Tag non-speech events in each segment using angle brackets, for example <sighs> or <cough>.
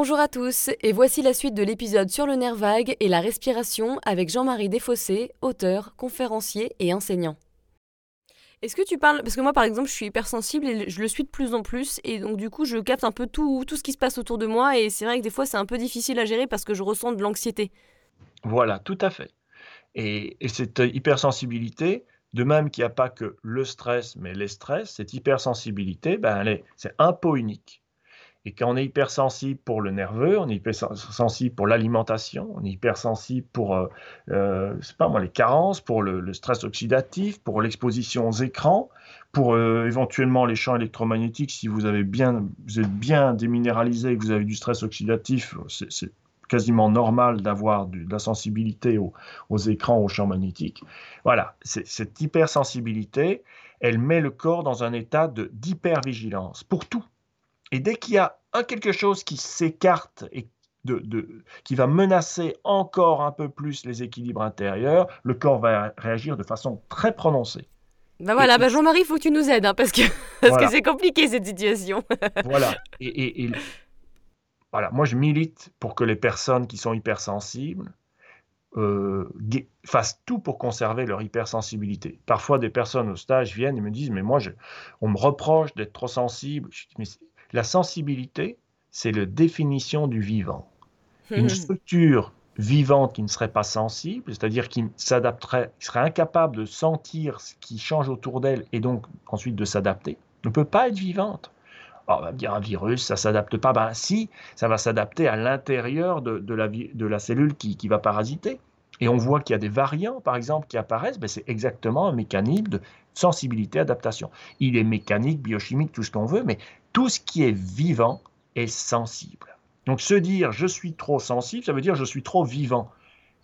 Bonjour à tous, et voici la suite de l'épisode sur le nerf vague et la respiration avec Jean-Marie Desfossés, auteur, conférencier et enseignant. Est-ce que tu parles, parce que moi par exemple je suis hypersensible et je le suis de plus en plus, et donc du coup je capte un peu tout, tout ce qui se passe autour de moi, et c'est vrai que des fois c'est un peu difficile à gérer parce que je ressens de l'anxiété. Voilà, tout à fait. Et, et cette hypersensibilité, de même qu'il n'y a pas que le stress, mais les stress, cette hypersensibilité, ben, c'est un pot unique. Et quand on est hypersensible pour le nerveux, on est hypersensible pour l'alimentation, on est hypersensible pour, euh, euh pas moi, les carences, pour le, stress oxydatif, pour l'exposition aux écrans, pour euh, éventuellement les champs électromagnétiques. Si vous, avez bien, vous êtes bien déminéralisé et que vous avez du stress oxydatif, c'est quasiment normal d'avoir de la sensibilité aux, aux, écrans, aux champs magnétiques. Voilà, cette hypersensibilité, elle met le corps dans un état d'hypervigilance pour tout. Et dès qu'il y a un quelque chose qui s'écarte et de, qui va menacer encore un peu plus les équilibres intérieurs, le corps va réagir de façon très prononcée. Ben voilà, ben Jean-Marie, il faut que tu nous aides, hein, parce que <laughs> parce que c'est compliqué cette situation. <laughs> voilà. Et, et, voilà, moi je milite pour que les personnes qui sont hypersensibles euh, fassent tout pour conserver leur hypersensibilité. Parfois, des personnes au stage viennent et me disent, mais moi, je, on me reproche d'être trop sensible. Je dis, mais la sensibilité, c'est la définition du vivant. Une structure vivante qui ne serait pas sensible, c'est-à-dire qui s'adapterait, qui serait incapable de sentir ce qui change autour d'elle et donc ensuite de s'adapter, ne peut pas être vivante. on va me dire un virus, ça s'adapte pas. Ben si, ça va s'adapter à l'intérieur de, la, de la cellule qui, qui va parasiter. Et on voit qu'il y a des variants, par exemple, qui apparaissent, ben c'est exactement un mécanisme de sensibilité, adaptation. Il est mécanique, biochimique, tout ce qu'on veut, mais tout ce qui est vivant est sensible. Donc se dire je suis trop sensible, ça veut dire je suis trop vivant.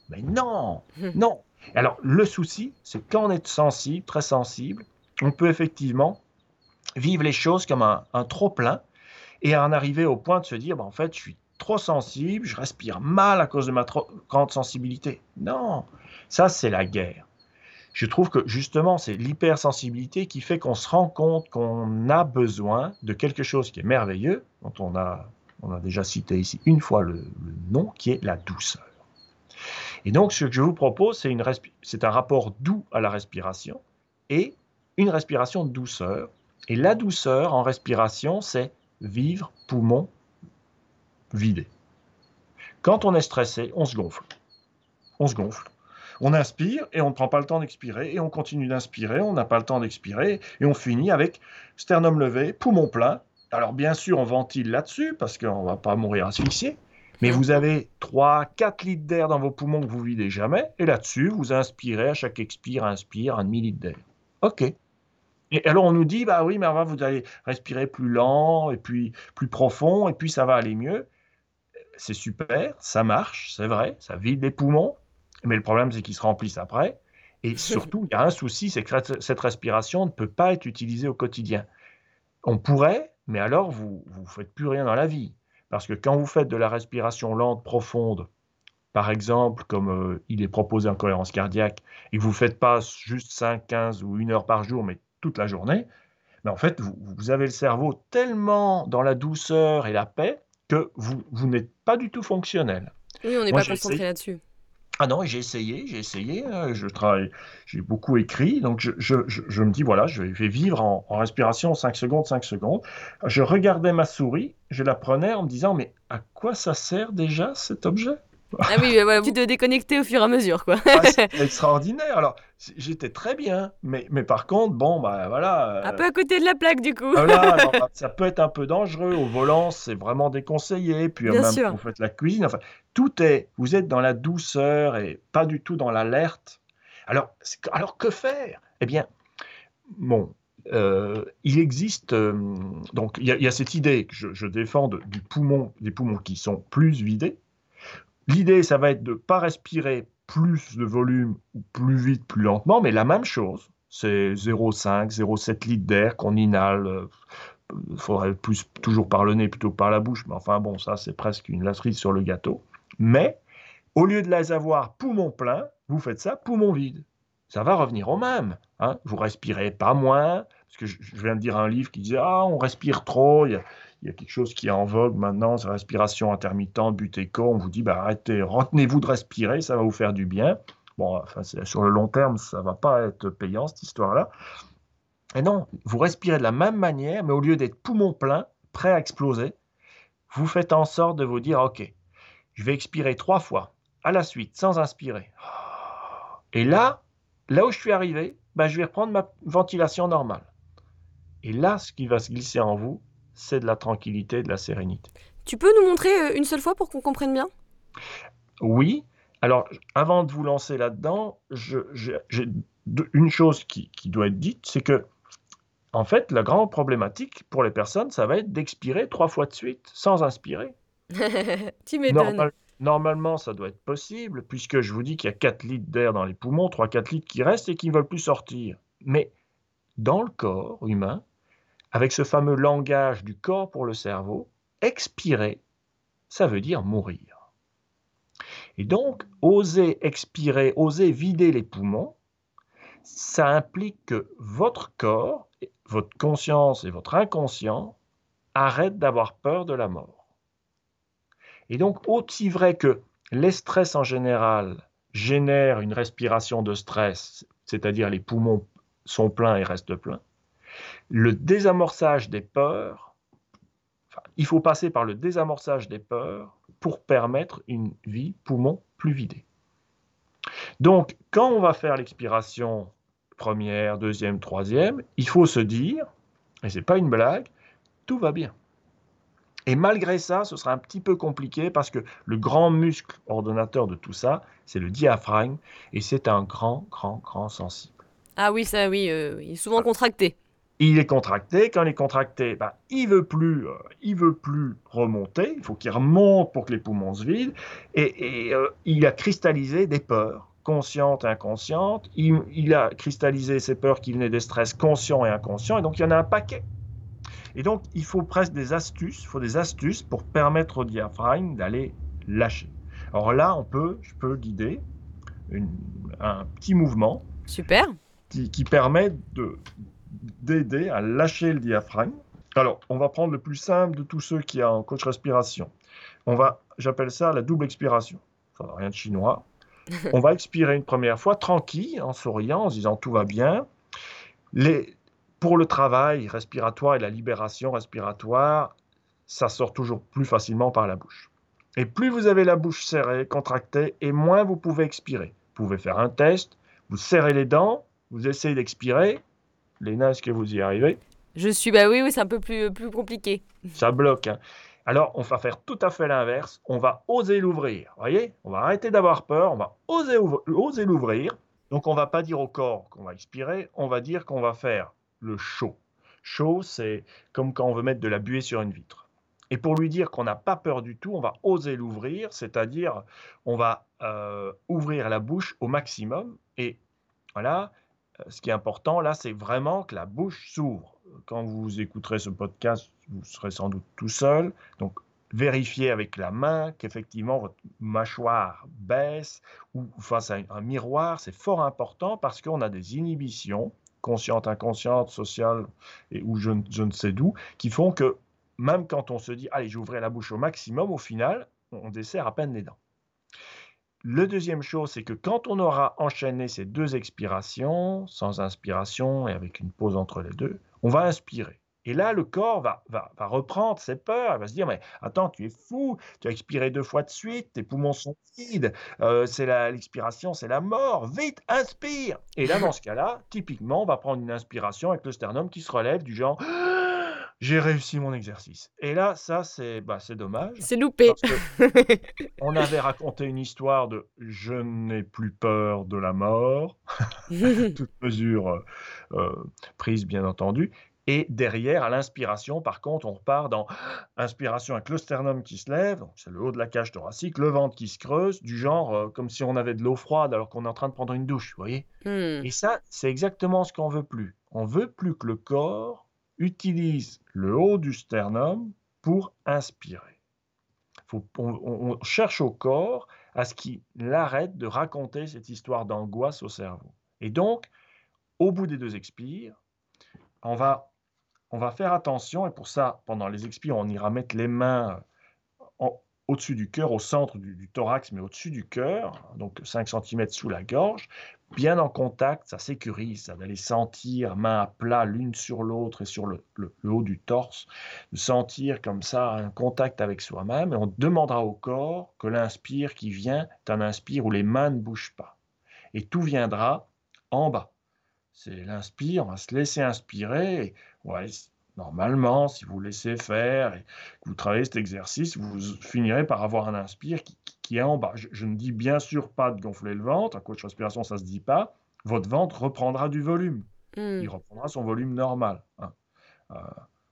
Mais non, non. Alors le souci, c'est quand on est sensible, très sensible, on peut effectivement vivre les choses comme un, trop plein et en arriver au point de se dire, ben, en fait, je suis trop sensible, je respire mal à cause de ma trop grande sensibilité. Non, ça c'est la guerre je trouve que justement, c'est l'hypersensibilité qui fait qu'on se rend compte qu'on a besoin de quelque chose qui est merveilleux, dont on a, on a déjà cité ici une fois le, nom, qui est la douceur. Et donc, ce que je vous propose, c'est, c'est un rapport doux à la respiration et une respiration de douceur. Et la douceur en respiration, c'est vivre poumon vidé. Quand on est stressé, on se gonfle. On se gonfle. On inspire et on ne prend pas le temps d'expirer et on continue d'inspirer, on n'a pas le temps d'expirer et on finit avec sternum levé, poumon plein. Alors bien sûr, on ventile là-dessus parce qu'on ne va pas mourir asphyxié. Mais vous avez 3-4 litres d'air dans vos poumons que vous videz jamais. Et là-dessus, vous inspirez à chaque expire, inspire un demi-litre d'air. OK. Et alors on nous dit, bah oui, mais vous allez respirer plus lent et puis plus profond et puis ça va aller mieux. C'est super, ça marche, c'est vrai, ça vide les poumons. Mais le problème, c'est qu'ils se remplissent après. Et surtout, il y a un souci, c'est que cette respiration ne peut pas être utilisée au quotidien. On pourrait, mais alors vous ne faites plus rien dans la vie. Parce que quand vous faites de la respiration lente, profonde, par exemple, comme euh, il est proposé en cohérence cardiaque, et que vous ne faites pas juste 5, 15 ou 1 heure par jour, mais toute la journée, mais en fait, vous, vous, avez le cerveau tellement dans la douceur et la paix que vous, vous n'êtes pas du tout fonctionnel. Oui, on n'est pas concentré là-dessus. Ah non, j'ai essayé, j'ai essayé, hein, je travaille, j'ai beaucoup écrit, donc je, je, je, me dis, voilà, je vais vivre en, en, respiration 5 secondes, 5 secondes. Je regardais ma souris, je la prenais en me disant, mais à quoi ça sert déjà cet objet? Ah oui, voilà, tu te déconnecter au fur et à mesure, quoi. Ah, <laughs> c'est extraordinaire. Alors, j'étais très bien, mais, mais par contre, bon, bah voilà. Un peu à côté de la plaque, du coup. Voilà, <laughs> ça peut être un peu dangereux. Au volant, c'est vraiment déconseillé. Puis même quand vous faites la cuisine, enfin, tout est. Vous êtes dans la douceur et pas du tout dans l'alerte. Alors, alors que faire? Eh bien, bon, euh, il existe euh, donc il y, a cette idée que je, défends du poumon, des poumons qui sont plus vidés, L'idée, ça va être de ne pas respirer plus de volume ou plus vite, plus lentement, mais la même chose. C'est 0,5, 0,7 litres d'air qu'on inhale. Il faudrait plus toujours par le nez plutôt que par la bouche, mais enfin bon, ça c'est presque une lacerie sur le gâteau. Mais au lieu de les avoir poumon plein, vous faites ça poumon vide. Ça va revenir au même. Hein. Vous respirez pas moins, parce que je viens de dire un livre qui disait Ah, on respire trop. Il y, a, quelque chose qui est en vogue maintenant, c'est la respiration intermittente, butéco. On vous dit bah, arrêtez, retenez-vous de respirer, ça va vous faire du bien. Bon, enfin, sur le long terme, ça va pas être payant cette histoire-là. Et non, vous respirez de la même manière, mais au lieu d'être poumon plein, prêt à exploser, vous faites en sorte de vous dire ok, je vais expirer trois fois à la suite sans inspirer. Et là, là où je suis arrivé, bah, je vais reprendre ma ventilation normale. Et là, ce qui va se glisser en vous, c'est de la tranquillité, de la sérénité. Tu peux nous montrer euh, une seule fois pour qu'on comprenne bien? Oui. Alors, avant de vous lancer là-dedans, j'ai une chose qui, doit être dite, c'est que, en fait, la grande problématique pour les personnes, ça va être d'expirer trois fois de suite sans inspirer. <laughs> tu m'étonnes. normalement, ça doit être possible, puisque je vous dis qu'il y a 4 litres d'air dans les poumons, 3-4 litres qui restent et qui ne veulent plus sortir. Mais dans le corps humain, avec ce fameux langage du corps pour le cerveau, expirer, ça veut dire mourir. Et donc, oser expirer, oser vider les poumons, ça implique que votre corps, votre conscience et votre inconscient arrêtent d'avoir peur de la mort. Et donc, aussi vrai que les stress en général génèrent une respiration de stress, c'est-à-dire les poumons sont pleins et restent pleins, le désamorçage des peurs, il faut passer par le désamorçage des peurs pour permettre une vie poumon plus vidée. Donc, quand on va faire l'expiration première, deuxième, troisième, il faut se dire, et ce n'est pas une blague, tout va bien. Et malgré ça, ce sera un petit peu compliqué parce que le grand muscle ordonnateur de tout ça, c'est le diaphragme, et c'est un grand, grand, grand sensible. Ah oui, ça oui, euh, il est souvent contracté il est contracté. Quand il est contracté, ben, il veut plus, euh, il veut plus remonter. Il faut qu'il remonte pour que les poumons se vident. Et, euh, il a cristallisé des peurs conscientes et inconscientes. Il, a cristallisé ces peurs qui venaient des stress conscients et inconscients. Et donc il y en a un paquet. Et donc il faut presque des astuces. Il faut des astuces pour permettre au diaphragme d'aller lâcher. Alors là, on peut, je peux guider un petit mouvement. Super. Qui, qui permet de d'aider à lâcher le diaphragme. Alors, on va prendre le plus simple de tous ceux qui a en coach respiration. On va, j'appelle ça la double expiration. Ça n'a rien de chinois. <laughs> On va expirer une première fois tranquille, en souriant, en se disant tout va bien. Les, pour le travail respiratoire et la libération respiratoire, ça sort toujours plus facilement par la bouche. Et plus vous avez la bouche serrée, contractée, et moins vous pouvez expirer. Vous pouvez faire un test, vous serrez les dents, vous essayez d'expirer, Léna, est-ce que vous y arrivez Je suis, bah oui, oui, c'est un peu plus, plus compliqué. Ça bloque. Hein. Alors, on va faire tout à fait l'inverse. On va oser l'ouvrir. Vous voyez? On va arrêter d'avoir peur. On va oser, oser l'ouvrir. Donc, on va pas dire au corps qu'on va expirer. On va dire qu'on va faire le chaud. Chaud, c'est comme quand on veut mettre de la buée sur une vitre. Et pour lui dire qu'on n'a pas peur du tout, on va oser l'ouvrir, c'est-à-dire on va euh, ouvrir la bouche au maximum. Et voilà, euh, ce qui est important là, c'est vraiment que la bouche s'ouvre. Quand vous écouterez ce podcast, vous serez sans doute tout seul. Donc, vérifiez avec la main qu'effectivement votre mâchoire baisse ou face à un miroir. C'est fort important parce qu'on a des inhibitions conscientes, inconscientes, sociales et, ou je, ne sais d'où, qui font que même quand on se dit, allez, j'ouvrirai la bouche au maximum, au final, on dessert à peine les dents. Le deuxième chose, c'est que quand on aura enchaîné ces deux expirations, sans inspiration et avec une pause entre les deux, on va inspirer. Et là, le corps va, va, reprendre ses peurs. Il va se dire, mais attends, tu es fou, tu as expiré deux fois de suite, tes poumons sont vides, euh, c'est l'expiration, c'est la mort, vite, inspire. Et là, dans ce cas-là, typiquement, on va prendre une inspiration avec le sternum qui se relève du genre <gasps> j'ai réussi mon exercice. Et là, ça, c'est bah, dommage. C'est loupé. <laughs> on avait raconté une histoire de je n'ai plus peur de la mort, <laughs> toute mesure euh, prise, bien entendu. Et derrière, à l'inspiration, par contre, on repart dans <gasps> inspiration avec le sternum qui se lève, c'est le haut de la cage thoracique, le ventre qui se creuse, du genre euh, comme si on avait de l'eau froide alors qu'on est en train de prendre une douche, vous voyez Hmm. Et ça, c'est exactement ce qu'on veut plus. On veut plus que le corps utilise le haut du sternum pour inspirer. Faut- on- on cherche au corps à ce qu'il arrête de raconter cette histoire d'angoisse au cerveau. Et donc, au bout des deux expires, on va, on va faire attention, et pour ça, pendant les expires, on ira mettre les mains en- au-dessus du cœur, au centre du, thorax, mais au-dessus du cœur, donc 5 cm sous la gorge, bien en contact, ça sécurise, ça, d'aller sentir main à plat l'une sur l'autre et sur le, haut du torse, de sentir comme ça un contact avec soi-même, et on demandera au corps que l'inspire qui vient est un inspire où les mains ne bougent pas. Et tout viendra en bas. C'est l'inspire, on va se laisser inspirer. Ouais, normalement, si vous laissez faire et que vous travaillez cet exercice, vous finirez par avoir un inspire qui, qui- est en bas. Je, je ne dis bien sûr pas de gonfler le ventre, un coach respiration, ça ne se dit pas. Votre ventre reprendra du volume. Hmm. Il reprendra son volume normal. hein. Euh,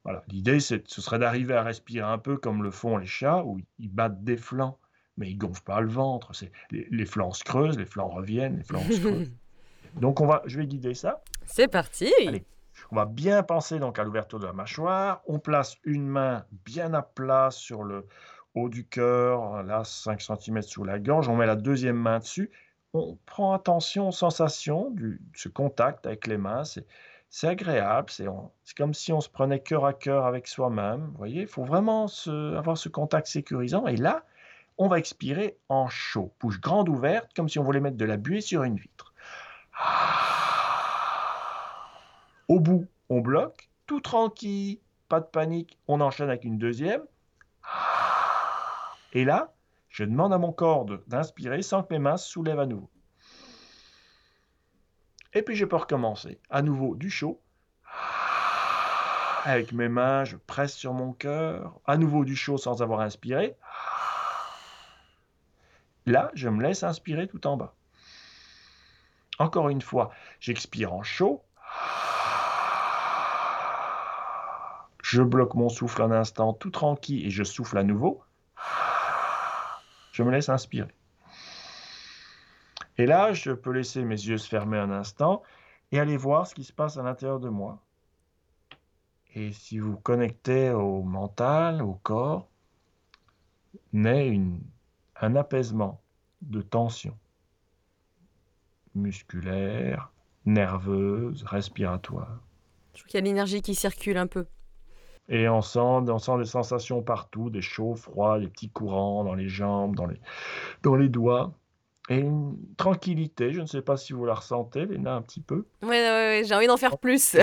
voilà. L'idée, c'est- ce serait d'arriver à respirer un peu comme le font les chats, où ils battent des flancs, mais ils gonflent pas le ventre. C'est les, les flancs se creusent, les flancs reviennent, les flancs se creusent. <laughs> Donc on va, je vais guider ça. C'est parti. Allez. On va bien penser donc à l'ouverture de la mâchoire. On place une main bien à plat sur le haut du cœur, là 5 cm sous la gorge. On met la deuxième main dessus. On prend attention aux sensations du, de ce contact avec les mains. C'est, agréable. C'est, comme si on se prenait cœur à cœur avec soi-même. Vous voyez, il faut vraiment avoir ce contact sécurisant. Et là, on va expirer en chaud, bouche grande ouverte, comme si on voulait mettre de la buée sur une vitre. Au bout, on bloque, tout tranquille, pas de panique, on enchaîne avec une deuxième. Et là, je demande à mon corps d'inspirer sans que mes mains se soulèvent à nouveau. Et puis je peux recommencer. À nouveau du chaud. Avec mes mains, je presse sur mon cœur. À nouveau du chaud sans avoir inspiré. Là, je me laisse inspirer tout en bas. Encore une fois, j'expire en chaud. Je bloque mon souffle un instant tout tranquille et je souffle à nouveau. Je me laisse inspirer. Et là, je peux laisser mes yeux se fermer un instant et aller voir ce qui se passe à l'intérieur de moi. Et si vous connectez au mental, au corps, naît une, un apaisement de tension musculaire, nerveuse, respiratoire. Je trouve qu'il y a l'énergie qui circule un peu. Et on sent, on sent des sensations partout, des chauds, froids, des petits courants dans les jambes, dans les, dans les doigts. Et une tranquillité, je ne sais pas si vous la ressentez, Léna, un petit peu. Ouais, ouais, j'ai envie d'en faire plus.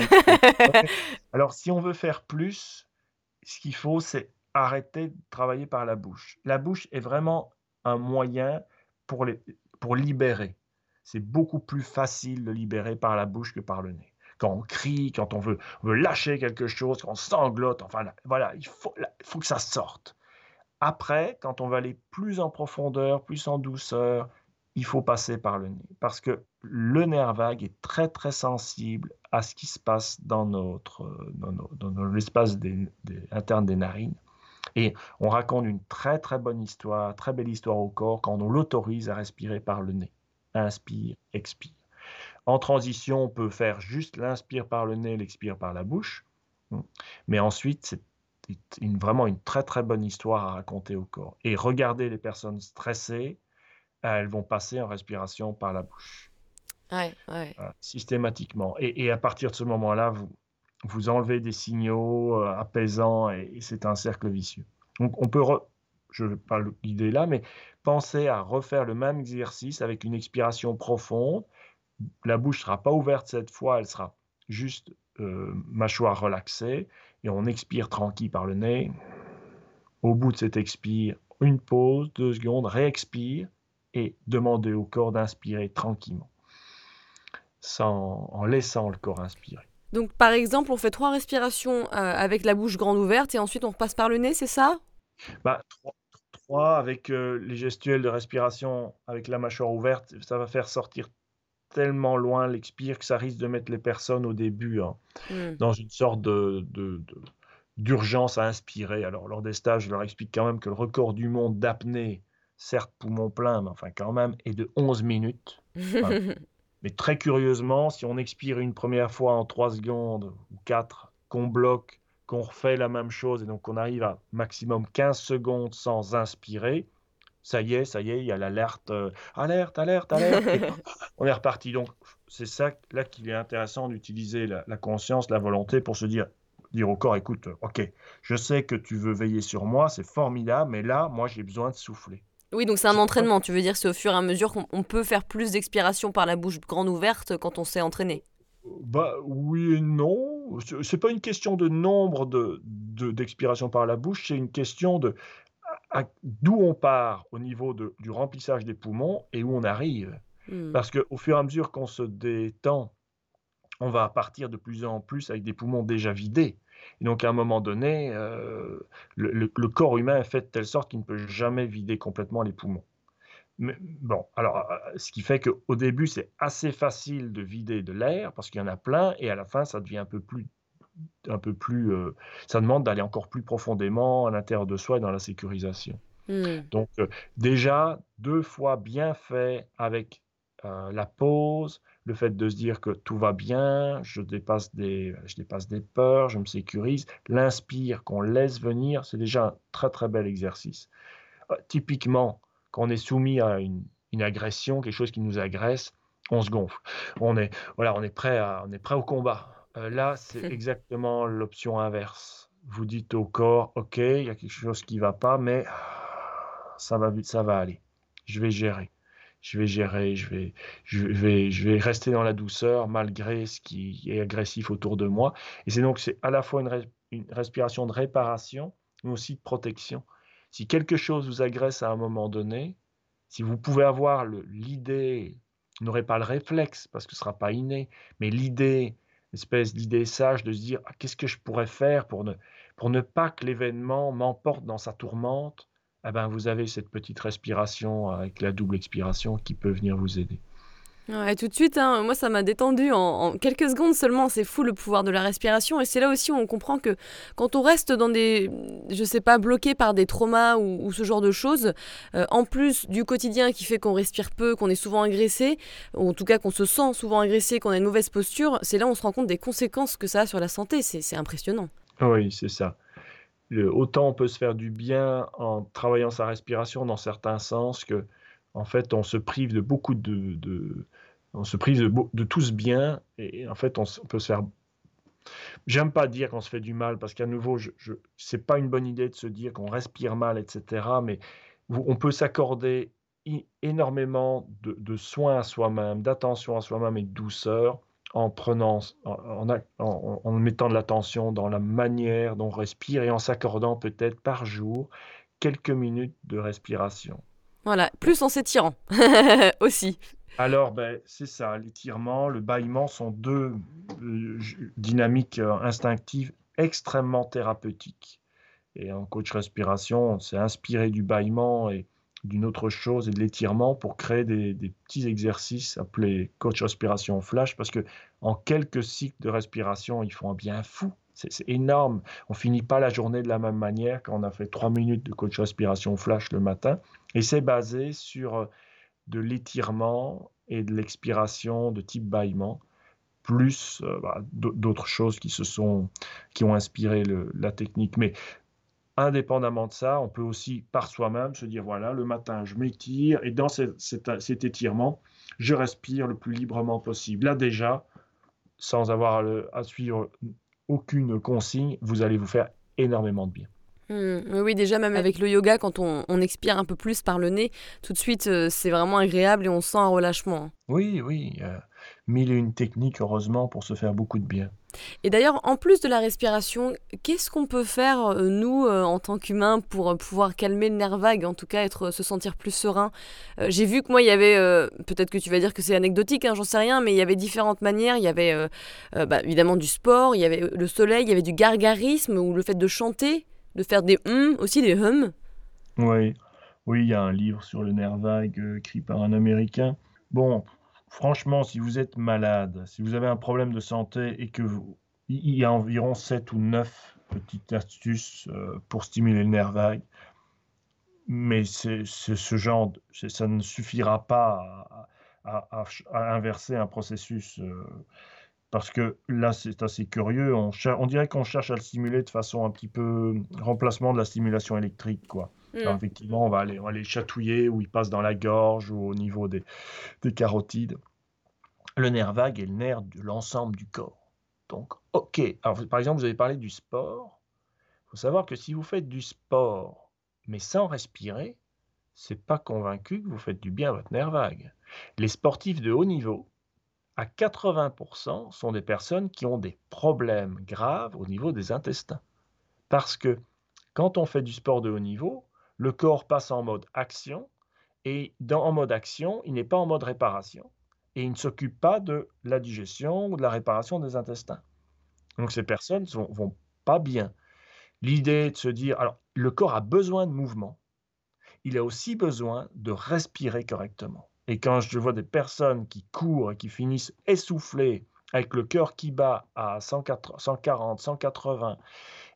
<laughs> Alors, si on veut faire plus, ce qu'il faut, c'est arrêter de travailler par la bouche. La bouche est vraiment un moyen pour, les, pour libérer. C'est beaucoup plus facile de libérer par la bouche que par le nez. Quand on crie, quand on veut, on veut lâcher quelque chose, quand on sanglote, enfin là, voilà, il faut, que ça sorte. Après, quand on va aller plus en profondeur, plus en douceur, il faut passer par le nez. Parce que le nerf vague est très très sensible à ce qui se passe dans dans, l'espace des- interne des narines. Et on raconte une très très bonne histoire, très belle histoire au corps quand on l'autorise à respirer par le nez. Inspire, expire. En transition, on peut faire juste l'inspire par le nez, l'expire par la bouche. Mais ensuite, c'est une- vraiment une très très bonne histoire à raconter au corps. Et regardez les personnes stressées, elles vont passer en respiration par la bouche, Ouais, ouais. voilà, systématiquement. Et, et à partir de ce moment-là, vous, vous enlevez des signaux euh, apaisants et, et c'est un cercle vicieux. Donc on peut, re- je ne vais pas guider là, mais pensez à refaire le même exercice avec une expiration profonde. La bouche ne sera pas ouverte cette fois, elle sera juste euh, mâchoire relaxée et on expire tranquille par le nez. Au bout de cet expire, une pause, deux secondes, réexpire et demandez au corps d'inspirer tranquillement, sans, en laissant le corps inspirer. Donc, par exemple, on fait trois respirations euh, avec la bouche grande ouverte et ensuite on repasse par le nez, c'est ça? Bah, trois, trois avec euh, les gestuels de respiration avec la mâchoire ouverte, ça va faire sortir tellement loin l'expire que ça risque de mettre les personnes au début hein, Hmm. dans une sorte de, de- de- d'urgence à inspirer. Alors, lors des stages, je leur explique quand même que le record du monde d'apnée, certes poumon plein, mais enfin quand même, est de 11 minutes. <laughs> Mais très curieusement, si on expire une première fois en 3 secondes ou 4, qu'on bloque, qu'on refait la même chose et donc qu'on arrive à maximum 15 secondes sans inspirer, ça y est, ça y est, il y a l'alerte, euh, alerte, alerte, alerte, et <laughs> on est reparti. Donc c'est ça là qu'il est intéressant d'utiliser la, la conscience, la volonté pour se dire, dire au corps, écoute, euh, ok, je sais que tu veux veiller sur moi, c'est formidable, mais là, moi, j'ai besoin de souffler. Oui, donc c'est un entraînement. Tu veux dire, c'est au fur et à mesure qu'on on peut faire plus d'expiration par la bouche grande ouverte quand on s'est entraîné? Bah oui et non. C'est pas une question de nombre de, de- d'expiration par la bouche, c'est une question de d'où on part au niveau de- du remplissage des poumons et où on arrive. Hmm. Parce qu'au fur et à mesure qu'on se détend, on va partir de plus en plus avec des poumons déjà vidés. Et donc, à un moment donné, euh, le, le- le corps humain est fait de telle sorte qu'il ne peut jamais vider complètement les poumons. Mais, bon, alors, euh, ce qui fait qu'au début, c'est assez facile de vider de l'air parce qu'il y en a plein, et à la fin, ça devient un peu plus, un peu plus, euh, ça demande d'aller encore plus profondément à l'intérieur de soi et dans la sécurisation. Hmm. Donc, euh, déjà, deux fois bien fait avec euh, la pause, le fait de se dire que tout va bien, je dépasse des, je dépasse des peurs, je me sécurise. L'inspire qu'on laisse venir, c'est déjà un très très bel exercice. Typiquement, quand on est soumis à une, une agression, quelque chose qui nous agresse, on se gonfle. On est, voilà, on est prêt, à, on est prêt au combat. Euh, là, c'est exactement l'option inverse. Vous dites au corps, ok, il y a quelque chose qui va pas, mais ça va vite, ça va aller. Je vais gérer. Je vais gérer, je vais, je vais, je vais rester dans la douceur malgré ce qui est agressif autour de moi. Et c'est donc c'est à la fois une, res- une respiration de réparation, mais aussi de protection. Si quelque chose vous agresse à un moment donné, si vous pouvez avoir l'idée, vous n'aurez pas le réflexe parce que ce ne sera pas inné, mais l'idée, espèce d'idée sage de se dire Ah, qu'est-ce que je pourrais faire pour ne, pour ne pas que l'événement m'emporte dans sa tourmente, eh ben, vous avez cette petite respiration avec la double expiration qui peut venir vous aider. Ouais, tout de suite, hein, moi ça m'a détendu en, quelques secondes seulement. C'est fou le pouvoir de la respiration. Et c'est là aussi où on comprend que quand on reste dans des, je sais pas, bloqué par des traumas ou, ce genre de choses, euh, en plus du quotidien qui fait qu'on respire peu, qu'on est souvent agressé, ou en tout cas qu'on se sent souvent agressé, qu'on a une mauvaise posture, c'est là où on se rend compte des conséquences que ça a sur la santé. C'est c'est impressionnant. Oui, c'est ça. Le- autant on peut se faire du bien en travaillant sa respiration dans certains sens que, en fait, on se prive de beaucoup de, de- on se prive de, tout ce bien et en fait, on, peut se faire. J'aime pas dire qu'on se fait du mal parce qu'à nouveau, je, je, c'est pas une bonne idée de se dire qu'on respire mal, etc. Mais on peut s'accorder énormément de, soins à soi-même, d'attention à soi-même et de douceur en prenant, en mettant de l'attention dans la manière dont on respire et en s'accordant peut-être par jour quelques minutes de respiration. Voilà, plus en s'étirant <laughs> aussi. Alors, ben, c'est ça, l'étirement, le bâillement sont deux euh, dynamiques euh, instinctives extrêmement thérapeutiques. Et en coach respiration, on s'est inspiré du bâillement et d'une autre chose et de l'étirement pour créer des, des petits exercices appelés coach respiration flash parce que en quelques cycles de respiration, ils font un bien fou. C'est énorme. On finit pas la journée de la même manière quand on a fait trois minutes de coach respiration flash le matin. Et c'est basé sur de l'étirement et de l'expiration de type bâillement, plus bah, d'au- d'autres choses qui se sont, qui ont inspiré la technique. Mais indépendamment de ça, on peut aussi par soi-même se dire voilà, le matin, je m'étire et dans ce- cet, étirement, je respire le plus librement possible. Là déjà, sans avoir à suivre aucune consigne, vous allez vous faire énormément de bien. Hmm, oui, oui, déjà, même avec le yoga, quand on, on expire un peu plus par le nez, tout de suite, euh, c'est vraiment agréable et on sent un relâchement. hein. Oui, oui, euh, mille et une techniques, heureusement, pour se faire beaucoup de bien. Et d'ailleurs, en plus de la respiration, qu'est-ce qu'on peut faire, euh, nous, en tant qu'humains, pour pouvoir calmer le nerf vague, en tout cas être, se sentir plus serein? J'ai vu que moi, il y avait, peut-être que tu vas dire que c'est anecdotique, hein, j'en sais rien, mais il y avait différentes manières. Il y avait bah, évidemment du sport, il y avait le soleil, il y avait du gargarisme, ou le fait de chanter, de faire des hum, aussi des hums. Oui, oui, il y a un livre sur le nerf vague euh, écrit par un Américain. Bon, franchement, si vous êtes malade, si vous avez un problème de santé et que vous, il y a environ 7 ou 9 petites astuces euh, pour stimuler le nerf vague, mais c'est ce genre, ça ne suffira pas à, inverser un processus. Euh, parce que là, c'est assez curieux. On, on dirait qu'on cherche à le stimuler de façon un petit peu remplacement de la stimulation électrique, quoi. Mmh. effectivement, on va, aller, on va chatouiller où il passe dans la gorge ou au niveau des, des carotides. Le nerf vague est le nerf de l'ensemble du corps. Donc, ok. Alors, par exemple, vous avez parlé du sport. Il faut savoir que si vous faites du sport, mais sans respirer, c'est pas convaincu que vous faites du bien à votre nerf vague. Les sportifs de haut niveau, à 80%, sont des personnes qui ont des problèmes graves au niveau des intestins. Parce que quand on fait du sport de haut niveau, le corps passe en mode action, et dans, en mode action, il n'est pas en mode réparation, et il ne s'occupe pas de la digestion ou de la réparation des intestins. Donc ces personnes ne vont, pas bien. L'idée de se dire, alors le corps a besoin de mouvement, il a aussi besoin de respirer correctement. Et quand je vois des personnes qui courent et qui finissent essoufflées, avec le cœur qui bat à 140, 180,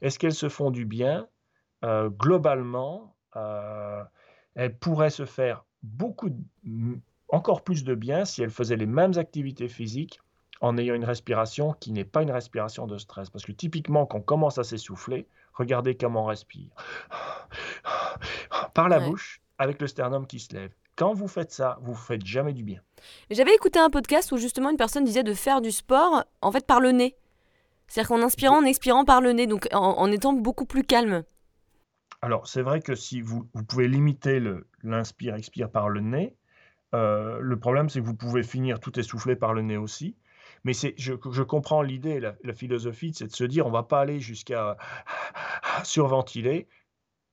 est-ce qu'elles se font du bien? Euh, Globalement, euh, elle pourrait se faire beaucoup, encore plus de bien si elle faisait les mêmes activités physiques en ayant une respiration qui n'est pas une respiration de stress. Parce que typiquement, quand on commence à s'essouffler, regardez comment on respire. <sighs> Par la bouche, avec le sternum qui se lève. Quand vous faites ça, vous ne faites jamais du bien. J'avais écouté un podcast où justement une personne disait de faire du sport en fait par le nez. C'est-à-dire qu'en inspirant, en expirant par le nez, donc en étant beaucoup plus calme. Alors, c'est vrai que si vous, pouvez limiter l'inspire-expire par le nez, euh, le problème, c'est que vous pouvez finir tout essoufflé par le nez aussi. Mais je, je comprends l'idée, la, philosophie, c'est de se dire, on ne va pas aller jusqu'à surventiler.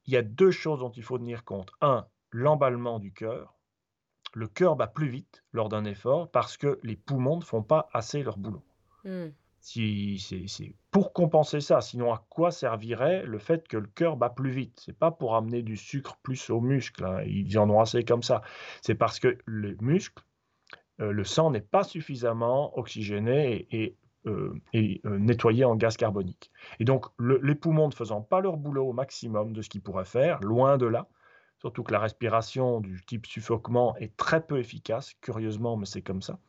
Il y a deux choses dont il faut tenir compte. Un, l'emballement du cœur. Le cœur bat plus vite lors d'un effort parce que les poumons ne font pas assez leur boulot. Mmh. Si, c'est pour compenser ça. Sinon, à quoi servirait le fait que le cœur bat plus vite? C'est pas pour amener du sucre plus aux muscles. Hein. Ils en ont assez comme ça. C'est parce que les muscles, euh, le sang n'est pas suffisamment oxygéné et, euh, euh, nettoyé en gaz carbonique. Et donc, les poumons ne faisant pas leur boulot au maximum de ce qu'ils pourraient faire, loin de là, surtout que la respiration du type suffoquement est très peu efficace, curieusement, mais c'est comme ça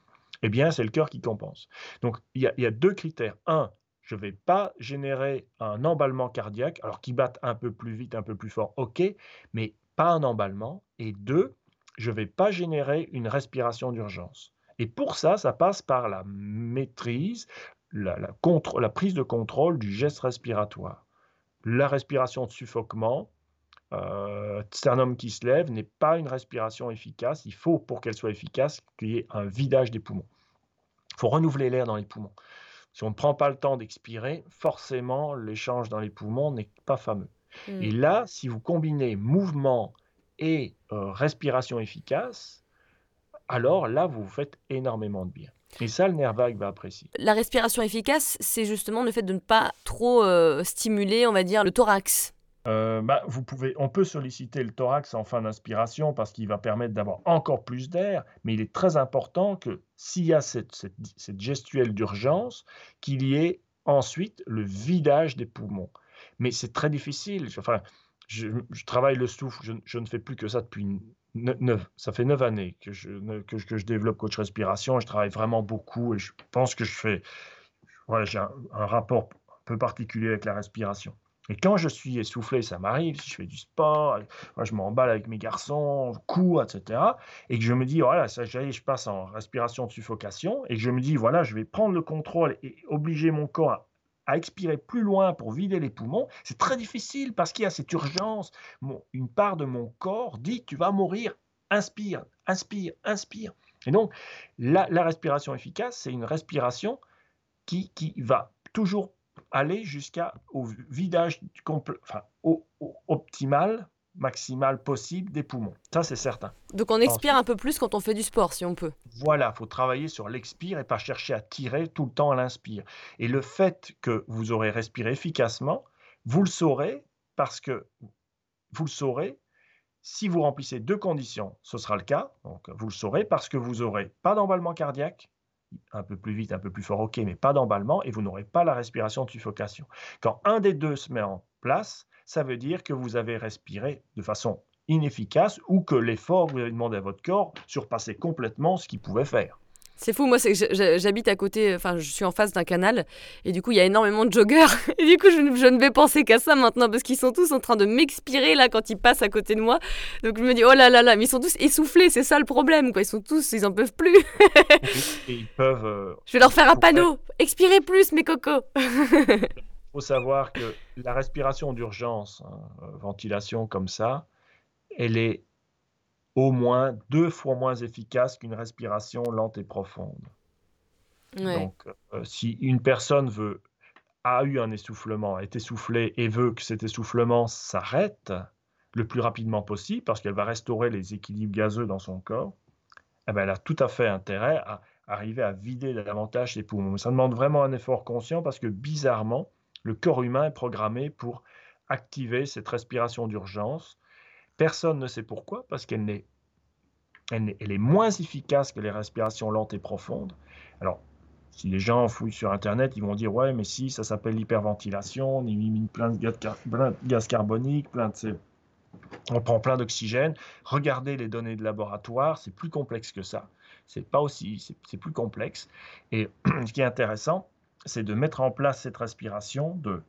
eh bien, c'est le cœur qui compense. Donc, il y, a, deux critères. Un, je ne vais pas générer un emballement cardiaque, alors qu'il batte un peu plus vite, un peu plus fort, ok, mais pas un emballement. Et deux, je ne vais pas générer une respiration d'urgence. Et pour ça, ça passe par la maîtrise, la, la prise de contrôle du geste respiratoire. La respiration de suffoquement, euh, sternum qui se lève n'est pas une respiration efficace. Il faut, pour qu'elle soit efficace, qu'il y ait un vidage des poumons. Il faut renouveler l'air dans les poumons. Si on ne prend pas le temps d'expirer, forcément, l'échange dans les poumons n'est pas fameux. Et hmm. là, si vous combinez mouvement et euh, respiration efficace, alors là, vous vous faites énormément de bien. Et ça, le nerf vague va apprécier. La respiration efficace, c'est justement le fait de ne pas trop euh, stimuler, on va dire, le thorax. Euh, bah, on peut solliciter le thorax en fin d'inspiration parce qu'il va permettre d'avoir encore plus d'air, mais il est très important que s'il y a cette, gestuelle d'urgence, qu'il y ait ensuite le vidage des poumons. Mais c'est très difficile. Enfin, je, travaille le souffle, je, ne fais plus que ça depuis neuf, ça fait neuf années que je, développe coach respiration. Je travaille vraiment beaucoup et je pense que je fais, j'ai un rapport un peu particulier avec la respiration. Et quand je suis essoufflé, ça m'arrive, si je fais du sport, je m'emballe avec mes garçons, je cours, etc. Et que je me dis, voilà, ça, je passe en respiration de suffocation, et que je me dis, voilà, je vais prendre le contrôle et obliger mon corps à, expirer plus loin pour vider les poumons, c'est très difficile parce qu'il y a cette urgence. une part de mon corps dit, tu vas mourir, inspire, inspire, inspire. Et donc, la, respiration efficace, c'est une respiration qui, qui va toujours aller jusqu'au vidage enfin, au, optimal, maximal possible des poumons. Ça, c'est certain. Donc on expire un peu plus quand on fait du sport, si on peut. Voilà, il faut travailler sur l'expire et pas chercher à tirer tout le temps à l'inspire. Et le fait que vous aurez respiré efficacement, vous le saurez parce que vous le saurez Si vous remplissez deux conditions, ce sera le cas, donc vous le saurez, parce que vous n'aurez pas d'emballement cardiaque, un peu plus vite, un peu plus fort, ok, mais pas d'emballement, et vous n'aurez pas la respiration de suffocation. Quand un des deux se met en place, ça veut dire que vous avez respiré de façon inefficace ou que l'effort que vous avez demandé à votre corps surpassait complètement ce qu'il pouvait faire. C'est fou, moi j'habite à côté, enfin je suis en face d'un canal et du coup il y a énormément de joggeurs <laughs> et du coup je, ne vais penser qu'à ça maintenant parce qu'ils sont tous en train de m'expirer là quand ils passent à côté de moi. Donc je me dis oh là là là, mais ils sont tous essoufflés, c'est ça le problème quoi, ils sont tous, ils en peuvent plus. et ils peuvent. Euh, <laughs> je vais leur faire un panneau, expirez plus mes cocos. Il faut savoir que la respiration d'urgence, hein, euh, ventilation comme ça, elle est au moins deux fois moins efficace qu'une respiration lente et profonde. Donc, euh, si une personne veut, a eu un essoufflement, est essoufflée et veut que cet essoufflement s'arrête le plus rapidement possible, parce qu'elle va restaurer les équilibres gazeux dans son corps, eh ben, elle a tout à fait intérêt à arriver à vider davantage ses poumons. Ça demande vraiment un effort conscient parce que bizarrement, le corps humain est programmé pour activer cette respiration d'urgence Personne ne sait pourquoi, parce qu'elle est, elle est, moins efficace que les respirations lentes et profondes. Alors, si les gens fouillent sur Internet, ils vont dire Ouais, mais si, ça s'appelle l'hyperventilation, on élimine plein de gaz, carbonique, plein de on prend plein d'oxygène. Regardez les données de laboratoire, c'est plus complexe que ça. C'est pas aussi, c'est plus complexe. Et <clears throat> ce qui est intéressant, c'est de mettre en place cette respiration de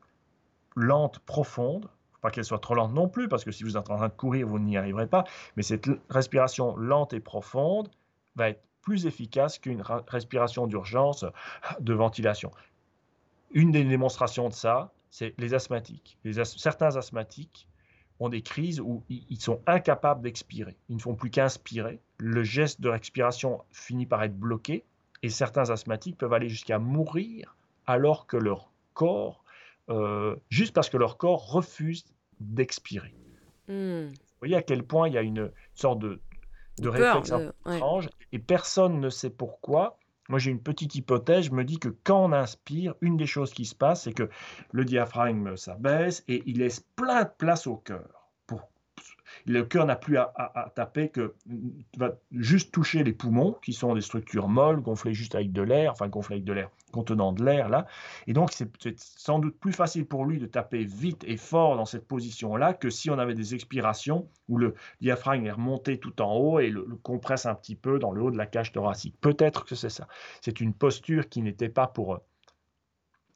lente, profonde, pas qu'elle soit trop lente non plus, parce que si vous êtes en train de courir, vous n'y arriverez pas. Mais cette respiration lente et profonde va être plus efficace qu'une respiration d'urgence de ventilation. Une des démonstrations de ça, c'est les asthmatiques. certains asthmatiques ont des crises où ils sont incapables d'expirer. Ils ne font plus qu'inspirer. Le geste de respiration finit par être bloqué et certains asthmatiques peuvent aller jusqu'à mourir alors que leur corps euh, juste parce que leur corps refuse d'expirer. Hmm. Vous voyez à quel point il y a une sorte de, de réflexe étrange et personne ne sait pourquoi. Moi, j'ai une petite hypothèse. Je me dis que quand on inspire, une des choses qui se passe, c'est que le diaphragme s'abaisse et il laisse plein de place au cœur le cœur n'a plus à, taper que va juste toucher les poumons, qui sont des structures molles, gonflées juste avec de l'air, enfin gonflées avec de l'air, contenant de l'air là. Et donc c'est sans doute plus facile pour lui de taper vite et fort dans cette position-là que si on avait des expirations où le diaphragme est remonté tout en haut et le, compresse un petit peu dans le haut de la cage thoracique. Peut-être que c'est ça. C'est une posture qui n'était pas pour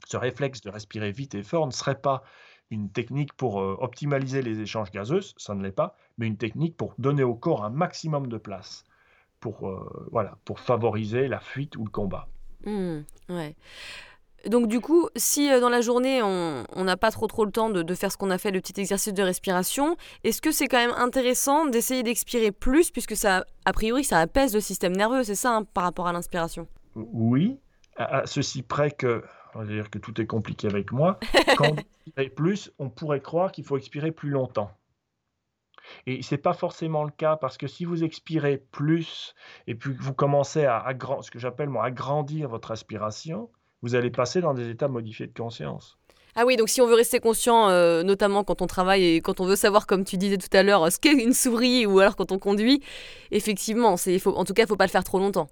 ce réflexe de respirer vite et fort ne serait pas une technique pour euh, optimaliser les échanges gazeux, ça ne l'est pas, mais une technique pour donner au corps un maximum de place, pour, euh, voilà, pour favoriser la fuite ou le combat. Mmh, ouais. Donc du coup, si euh, dans la journée on n'a pas trop trop le temps de, faire ce qu'on a fait, le petit exercice de respiration, est-ce que c'est quand même intéressant d'essayer d'expirer plus puisque ça, a priori, ça apaise le système nerveux, c'est ça hein, par rapport à l'inspiration? Oui, à, ceci près que on va dire que tout est compliqué avec moi. <laughs> Quand on plus, on pourrait croire qu'il faut expirer plus longtemps. Et ce n'est pas forcément le cas parce que si vous expirez plus et puis que vous commencez à ce que j'appelle moi agrandir votre aspiration, vous allez passer dans des états modifiés de conscience. Ah oui, donc si on veut rester conscient, euh, notamment quand on travaille et quand on veut savoir, comme tu disais tout à l'heure, ce qu'est une souris ou alors quand on conduit, effectivement, faut, en tout cas, il ne faut pas le faire trop longtemps.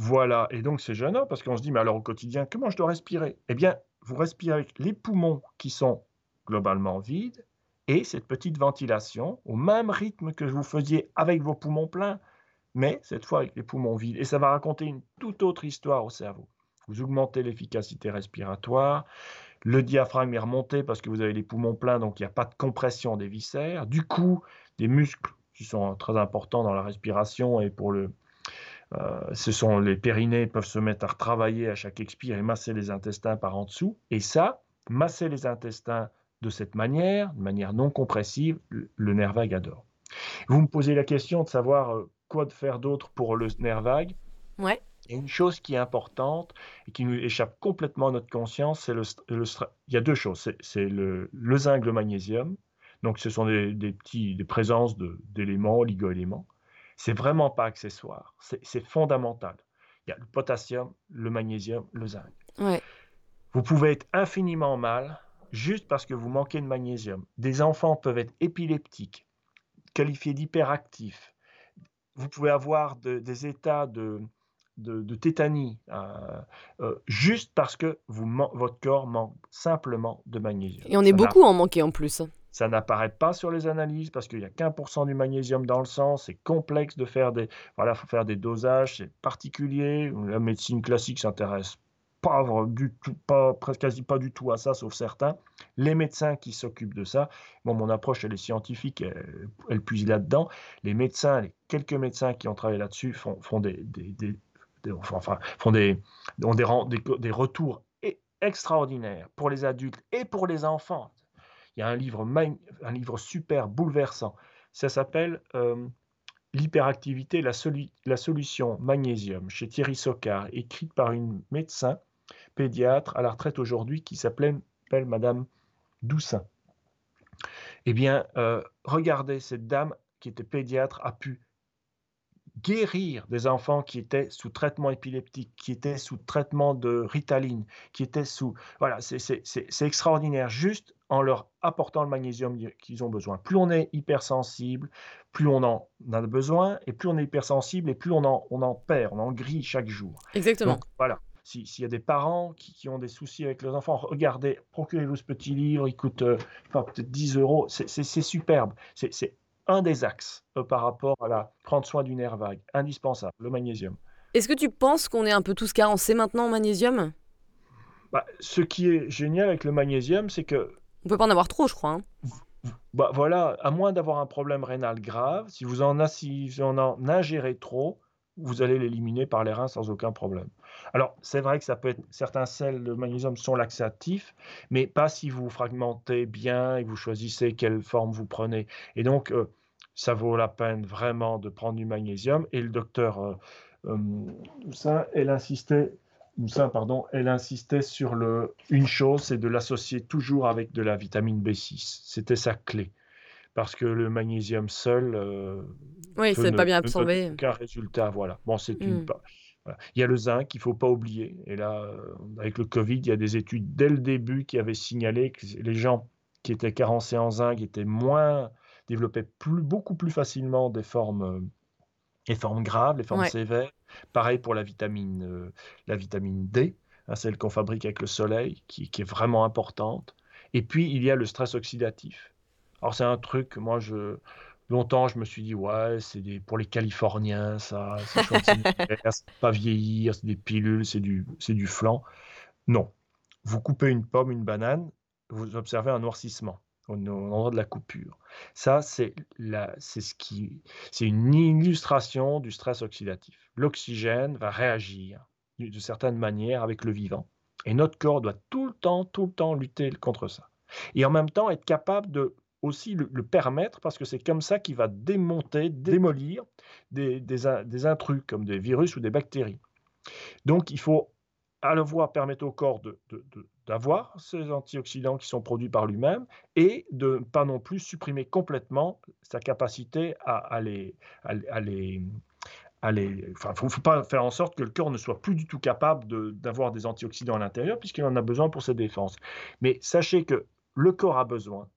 Voilà, et donc c'est gênant parce qu'on se dit, mais alors au quotidien, comment je dois respirer? Eh bien, vous respirez avec les poumons qui sont globalement vides et cette petite ventilation au même rythme que vous faisiez avec vos poumons pleins, mais cette fois avec les poumons vides. Et ça va raconter une toute autre histoire au cerveau. Vous augmentez l'efficacité respiratoire, le diaphragme est remonté parce que vous avez les poumons pleins, donc il n'y a pas de compression des viscères. Du coup, des muscles qui sont très importants dans la respiration et pour le, ce sont les périnées peuvent se mettre à retravailler à chaque expire et masser les intestins par en dessous. Et ça, masser les intestins de cette manière, de manière non compressive, le nerf vague adore. Vous me posez la question de savoir euh, quoi de faire d'autre pour le nerf vague. Ouais. A une chose qui est importante et qui nous échappe complètement à notre conscience, c'est le, Il y a deux choses. C'est le, le zinc, le magnésium. Donc, ce sont des, des petits, des présences d'éléments, oligo-éléments. C'est vraiment pas accessoire, c'est fondamental. Il y a le potassium, le magnésium, le zinc. Vous pouvez être infiniment mal juste parce que vous manquez de magnésium. Des enfants peuvent être épileptiques, qualifié d'hyperactif. Vous pouvez avoir des états de, de, tétanie euh, euh, juste parce que vous, votre corps manque simplement de magnésium. Et on est beaucoup en manquer en plus. Ça n'apparaît pas sur les analyses parce qu'il n'y a qu'un pour cent du magnésium dans le sang. C'est complexe de faire des, voilà, faut faire des dosages, c'est particulier. La médecine classique s'intéresse pas du tout, pas, quasi pas du tout à ça, sauf certains. Les médecins qui s'occupent de ça, bon, mon approche, elle est scientifique, elle, elle puise là-dedans. Les médecins, les quelques médecins qui ont travaillé là-dessus font, font, des, des, enfin, font des, ont des, des, des retours extraordinaires pour les adultes et pour les enfants. Il y a un livre, un super bouleversant. Ça s'appelle euh, L'hyperactivité, la, la, solution magnésium chez Thierry Socard, écrite par une médecin pédiatre à la retraite aujourd'hui qui s'appelle Madame Doussin. Eh bien, euh, regardez, cette dame qui était pédiatre a pu guérir des enfants qui étaient sous traitement épileptique, qui étaient sous traitement de ritaline, qui étaient sous... Voilà, c'est extraordinaire, juste en leur apportant le magnésium qu'ils ont besoin. Plus on est hypersensible, plus on en a besoin, et plus on est hypersensible, et plus on en, on en perd, on en grille chaque jour. Exactement. Donc, voilà. S'il y a des parents qui, ont des soucis avec leurs enfants, regardez, procurez-vous ce petit livre, il coûte euh, peut-être 10 euros, c'est superbe. C'est un des axes euh, par rapport à la prendre soin du nerf vague, indispensable, le magnésium. Est-ce que tu penses qu'on est un peu tous carencés maintenant en magnésium? Bah, Ce qui est génial avec le magnésium, c'est que... On peut pas en avoir trop, je crois. Hein. Bah, voilà, à moins d'avoir un problème rénal grave, si vous en, en ingérez trop, vous allez l'éliminer par les reins sans aucun problème. Alors, c'est vrai que ça peut être, certains sels de magnésium sont laxatifs, mais pas si vous fragmentez bien et que vous choisissez quelle forme vous prenez. Et donc, euh, ça vaut la peine vraiment de prendre du magnésium. Et le docteur euh, euh elle insistait, pardon, elle insistait sur le, une chose, c'est de l'associer toujours avec de la vitamine B6. C'était sa clé. Parce que le magnésium seul. Euh, oui, c'est pas bien absorbé. Aucun résultat, voilà. Bon, c'est une. Hmm. Il y a le zinc qu'il ne faut pas oublier. Et là, euh, avec le Covid, il y a des études dès le début qui avaient signalé que les gens qui étaient carencés en zinc étaient moins développaient plus, beaucoup plus facilement des formes, euh, des formes graves, les formes sévères. Pareil pour la vitamine, euh, la vitamine D, hein, celle qu'on fabrique avec le soleil, qui, qui, est vraiment importante. Et puis, il y a le stress oxydatif. Alors, c'est un truc, moi, je, longtemps, je me suis dit, ouais, c'est des, pour les Californiens, ça, <laughs> c'est pas vieillir, c'est des pilules, c'est du, c'est du flan. Non. Vous coupez une pomme, une banane, vous observez un noircissement au endroit de la coupure. Ça, c'est ce qui, c'est une illustration du stress oxydatif. L'oxygène va réagir de certaines manières avec le vivant, et notre corps doit tout le temps, tout le temps lutter contre ça. Et en même temps, être capable de aussi le, permettre parce que c'est comme ça qu'il va démonter, démolir des, des, intrus comme des virus ou des bactéries. Donc il faut à la fois permettre au corps de, ces antioxydants qui sont produits par lui-même et de ne pas non plus supprimer complètement sa capacité à, les... À, les Enfin, ne faut pas faire en sorte que le corps ne soit plus du tout capable d'avoir des antioxydants à l'intérieur, puisqu'il en a besoin pour ses défenses. Mais sachez que le corps a besoin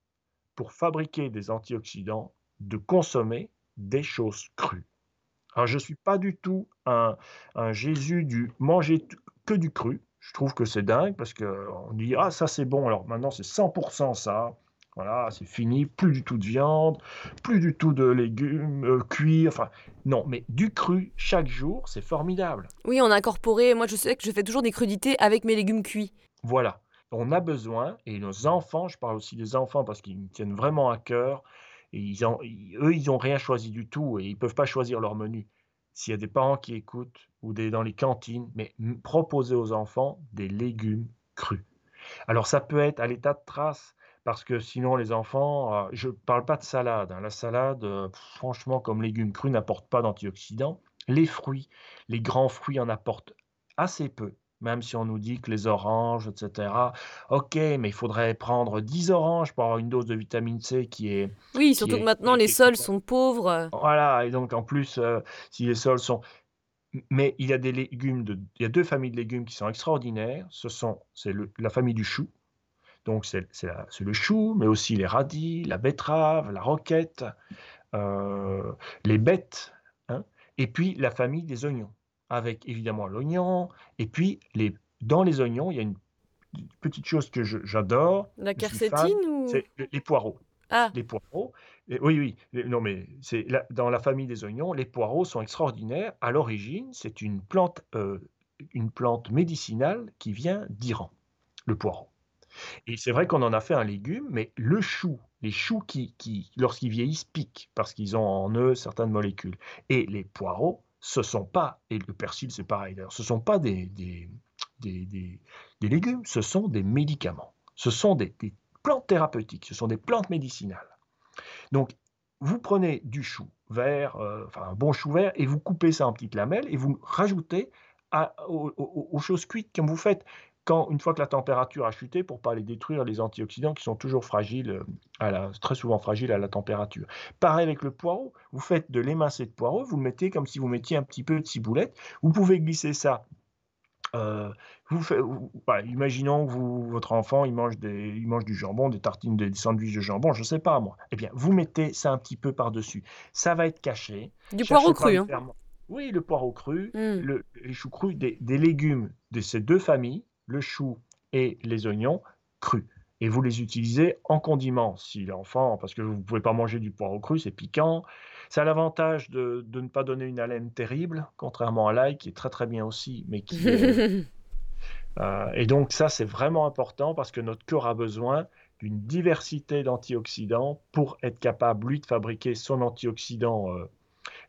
pour fabriquer des antioxydants, de consommer des choses crues. Alors, je ne suis pas du tout un, Jésus du manger que du cru. Je trouve que c'est dingue parce qu'on dit Ah, ça c'est bon, alors maintenant c'est 100% ça. Voilà, c'est fini, plus du tout de viande, plus du tout de légumes euh, cuits. Enfin, non, mais du cru chaque jour, c'est formidable. Oui, on a incorporé. Moi, je sais que je fais toujours des crudités avec mes légumes cuits. Voilà on a besoin, et nos enfants, je parle aussi des enfants parce qu'ils me tiennent vraiment à cœur, et ils ont, eux, ils n'ont rien choisi du tout et ils ne peuvent pas choisir leur menu. S'il y a des parents qui écoutent ou des, dans les cantines, mais proposer aux enfants des légumes crus. Alors ça peut être à l'état de trace, parce que sinon les enfants, euh, je ne parle pas de salade. Hein. La salade, euh, franchement, comme légumes crus, n'apporte pas d'antioxydants. Les fruits, les grands fruits en apportent assez peu même si on nous dit que les oranges, etc. Ok, mais il faudrait prendre 10 oranges pour avoir une dose de vitamine C qui est... Oui, surtout que maintenant les sols sont pauvres. Voilà, et donc en plus, euh, si les sols sont... Mais il y a des légumes, de... il y a deux familles de légumes qui sont extraordinaires. Ce sont, c'est la famille du chou. Donc c'est le chou, mais aussi les radis, la betterave, la roquette. euh, les bêtes, hein, et puis la famille des oignons, avec évidemment l'oignon, et puis les, dans les oignons, il y a une petite chose que j'adore. La quercétine ou... C'est les poireaux. Ah. Les poireaux. oui, oui. non, mais c'est dans la famille des oignons, les poireaux sont extraordinaires. À l'origine, c'est une plante, euh, une plante médicinale qui vient d'Iran, le poireau. Et c'est vrai qu'on en a fait un légume, mais le chou, les choux qui, qui lorsqu'ils vieillissent, piquent parce qu'ils ont en eux certaines molécules. Et les poireaux, ce sont pas, et le persil c'est pareil d'ailleurs, ce sont pas des, des, des, des, légumes, ce sont des médicaments. Ce sont des, plantes thérapeutiques, ce sont des plantes médicinales. Donc, vous prenez du chou vert, euh, enfin un bon chou vert, et vous coupez ça en petites lamelles, et vous rajoutez aux, choses cuites comme vous faites quand, une fois que la température a chuté, pour pas les détruire, les antioxydants qui sont toujours fragiles, euh, à la, très souvent fragiles à la température. Pareil avec le poireau, vous faites de l'émincé de poireau, vous le mettez comme si vous mettiez un petit peu de ciboulette, vous pouvez glisser ça euh, vous faites, imaginons que vous, votre enfant il mange, des, il mange du jambon, des tartines, des sandwichs de jambon, je ne sais pas moi. Eh bien, vous mettez ça un petit peu par-dessus. Ça va être caché. Du poireau cru. Hein. Oui, le poireau cru, le, les choux crus, des, des, légumes de ces deux familles, le chou et les oignons crus. Et vous les utilisez en condiment, si l'enfant, parce que vous ne pouvez pas manger du poireau cru, c'est piquant. Ça a l'avantage de, ne pas donner une haleine terrible, contrairement à l'ail, qui est très très bien aussi, mais qui <laughs> euh, et donc ça, c'est vraiment important parce que notre corps a besoin d'une diversité d'antioxydants pour être capable, lui, de fabriquer son antioxydant euh,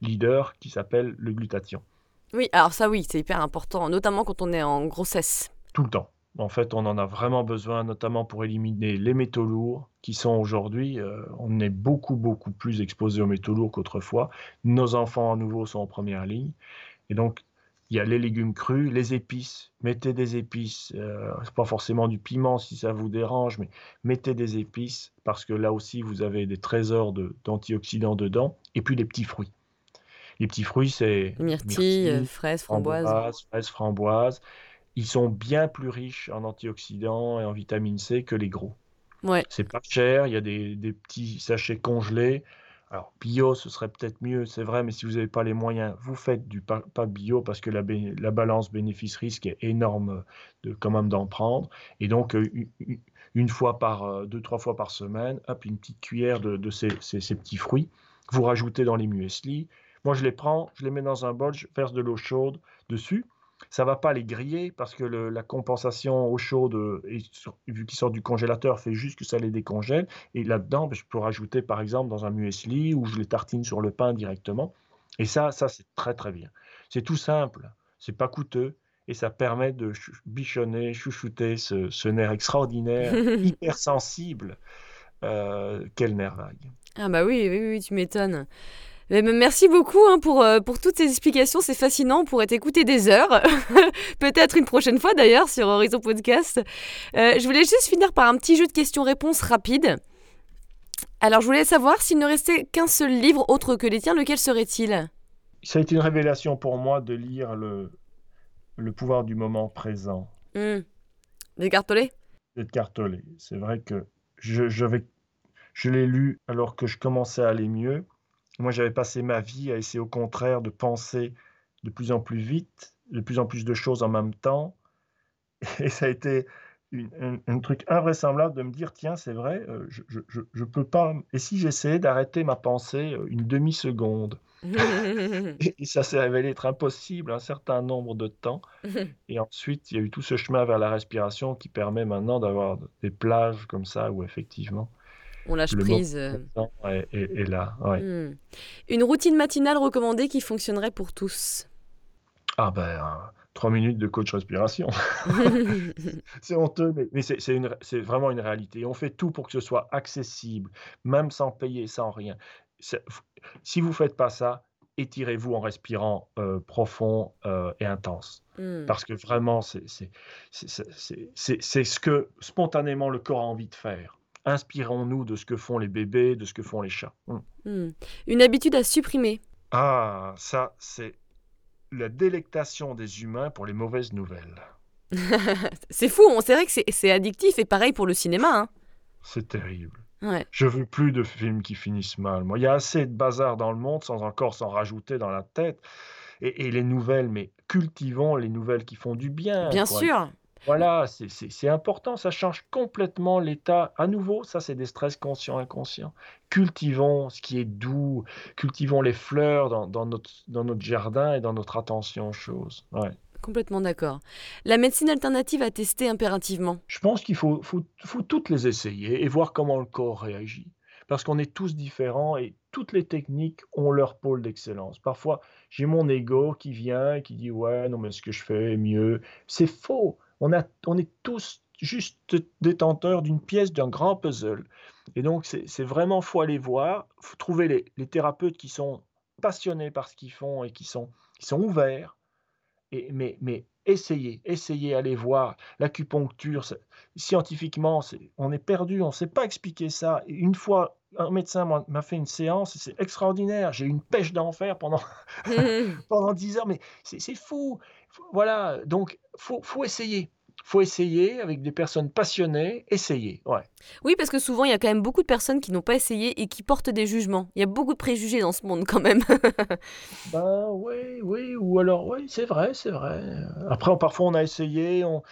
leader qui s'appelle le glutathion. Oui, alors ça oui, c'est hyper important, notamment quand on est en grossesse. Tout le temps. En fait, on en a vraiment besoin, notamment pour éliminer les métaux lourds, qui sont aujourd'hui, euh, on est beaucoup, beaucoup plus exposé aux métaux lourds qu'autrefois. Nos enfants, à nouveau, sont en première ligne. Et donc, il y a les légumes crus, les épices. Mettez des épices. Euh, pas forcément du piment si ça vous dérange, mais mettez des épices parce que là aussi, vous avez des trésors d'antioxydants dedans. Et puis les petits fruits. Les petits fruits, c'est myrtilles, fraises, framboises. Fraises, framboises ils sont bien plus riches en antioxydants et en vitamine C que les gros. Ouais. C'est pas cher, il y a des, petits sachets congelés. Alors, bio, ce serait peut-être mieux, c'est vrai, mais si vous n'avez pas les moyens, vous faites du pas, bio parce que la, la balance bénéfice-risque est énorme de, quand même d'en prendre. Et donc, euh, une fois par, euh, deux, trois fois par semaine, hop, une petite cuillère de, ces, ces, petits fruits. Vous rajoutez dans les muesli. Moi, je les prends, je les mets dans un bol, je verse de l'eau chaude dessus. Ça va pas les griller parce que la compensation eau chaude, vu qu'ils sortent du congélateur, fait juste que ça les décongèle. Et là-dedans, ben, je peux rajouter par exemple dans un muesli ou je les tartine sur le pain directement. Et ça, ça c'est très très bien. C'est tout simple, c'est pas coûteux et ça permet de bichonner, chouchouter ce, nerf extraordinaire, <laughs> hypersensible. Euh, quel nerf vague. Ah bah oui, oui, oui tu m'étonnes. Merci beaucoup hein, pour, euh, pour toutes ces explications, c'est fascinant, on pourrait écouter des heures, <laughs> peut-être une prochaine fois d'ailleurs sur Horizon Podcast. Euh, je voulais juste finir par un petit jeu de questions-réponses rapide. Alors je voulais savoir s'il ne restait qu'un seul livre autre que les tiens, lequel serait-il? Ça a été une révélation pour moi de lire Le, le pouvoir du moment présent. Mmh. Tolle. C'est vrai que je l'ai lu alors que je commençais à aller mieux moi, j'avais passé ma vie à essayer au contraire de penser de plus en plus vite, de plus en plus de choses en même temps. Et ça a été un, truc invraisemblable de me dire, tiens, c'est vrai, euh, je, je, peux pas... Et si j'essayais d'arrêter ma pensée euh, une demi-seconde? <laughs> Et, ça s'est révélé être impossible un certain nombre de temps. <laughs> Et ensuite, il y a eu tout ce chemin vers la respiration qui permet maintenant d'avoir des plages comme ça où effectivement on lâche prise. Euh. Et, là, ouais. Hmm. Une routine matinale recommandée qui fonctionnerait pour tous Ah ben, trois minutes de coach respiration. <laughs> <laughs> c'est honteux, mais, c'est vraiment une réalité. On fait tout pour que ce soit accessible, même sans payer, sans rien. Si vous ne faites pas ça, étirez-vous en respirant euh, profond euh, et intense. Hmm. Parce que vraiment, c'est ce que spontanément le corps a envie de faire inspirons-nous de ce que font les bébés, de ce que font les chats. Hmm. Hmm. Une habitude à supprimer. Ah, ça, c'est la délectation des humains pour les mauvaises nouvelles. <laughs> c'est fou, on c'est vrai que c'est addictif et pareil pour le cinéma. Hein. C'est terrible. Ouais. Je veux plus de films qui finissent mal. Moi, il y a assez de bazar dans le monde sans encore s'en rajouter dans la tête. Et, et les nouvelles, mais cultivons les nouvelles qui font du bien, Bien quoi. sûr. Voilà, c'est important, ça change complètement l'état. À nouveau, ça c'est des stress conscients, inconscients. Cultivons ce qui est doux, cultivons les fleurs dans, dans notre, dans notre jardin et dans notre attention aux choses. Ouais. Complètement d'accord. La médecine alternative à tester impérativement? Je pense qu'il faut, faut, faut toutes les essayer et voir comment le corps réagit. Parce qu'on est tous différents et toutes les techniques ont leur pôle d'excellence. Parfois, j'ai mon ego qui vient et qui dit Ouais, non, mais ce que je fais est mieux. C'est faux. On, a, on est tous juste détenteurs d'une pièce d'un grand puzzle. Et donc, c'est vraiment, faut aller voir, faut trouver les, les thérapeutes qui sont passionnés par ce qu'ils font et qui sont, qui sont ouverts. Et, mais, mais essayez, essayez, allez voir. L'acupuncture, scientifiquement, on est perdu, on ne sait pas expliquer ça. Et une fois, un médecin m'a fait une séance, c'est extraordinaire. J'ai eu une pêche d'enfer pendant, <laughs> <laughs> pendant 10 heures, mais c'est fou. Voilà, donc faut, faut essayer. faut essayer avec des personnes passionnées, essayer. Ouais. Oui, parce que souvent, il y a quand même beaucoup de personnes qui n'ont pas essayé et qui portent des jugements. Il y a beaucoup de préjugés dans ce monde quand même. <laughs> Ben oui, oui, ou alors, oui, c'est vrai, c'est vrai. Après, on- parfois, on a essayé, on,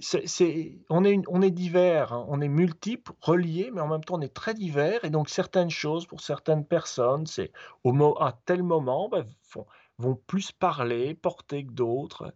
c'est, c'est- on est, une- on est divers, hein, on est multiples, reliés, mais en même temps, on est très divers. Et donc, certaines choses, pour certaines personnes, c'est au mo- à tel moment, ben, vont, vont plus parler, porter que d'autres.